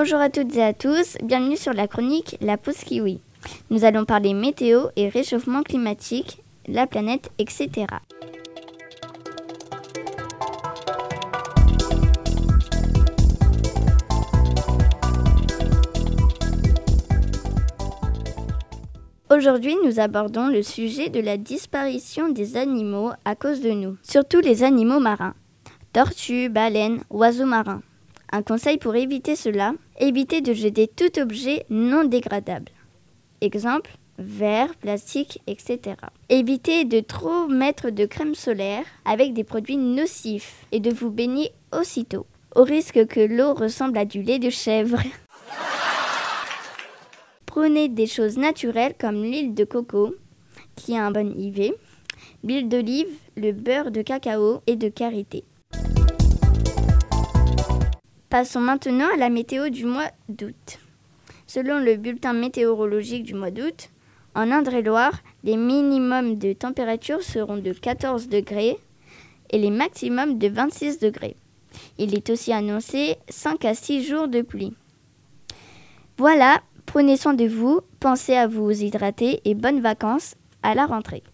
Bonjour à toutes et à tous, bienvenue sur la chronique La Pause Kiwi. Nous allons parler météo et réchauffement climatique, la planète, etc. Aujourd'hui, nous abordons le sujet de la disparition des animaux à cause de nous, surtout les animaux marins. Tortues, baleines, oiseaux marins. Un conseil pour éviter cela, éviter de jeter tout objet non dégradable. Exemple, verre, plastique, etc. Évitez de trop mettre de crème solaire avec des produits nocifs et de vous baigner aussitôt, au risque que l'eau ressemble à du lait de chèvre. Prenez des choses naturelles comme l'huile de coco, qui a un bon IV, l'huile d'olive, le beurre de cacao et de karité. Passons maintenant à la météo du mois d'août. Selon le bulletin météorologique du mois d'août, en Indre-et-Loire, les minimums de température seront de 14 degrés et les maximums de 26 degrés. Il est aussi annoncé 5 à 6 jours de pluie. Voilà, Prenez soin de vous, pensez à vous hydrater et bonnes vacances à la rentrée.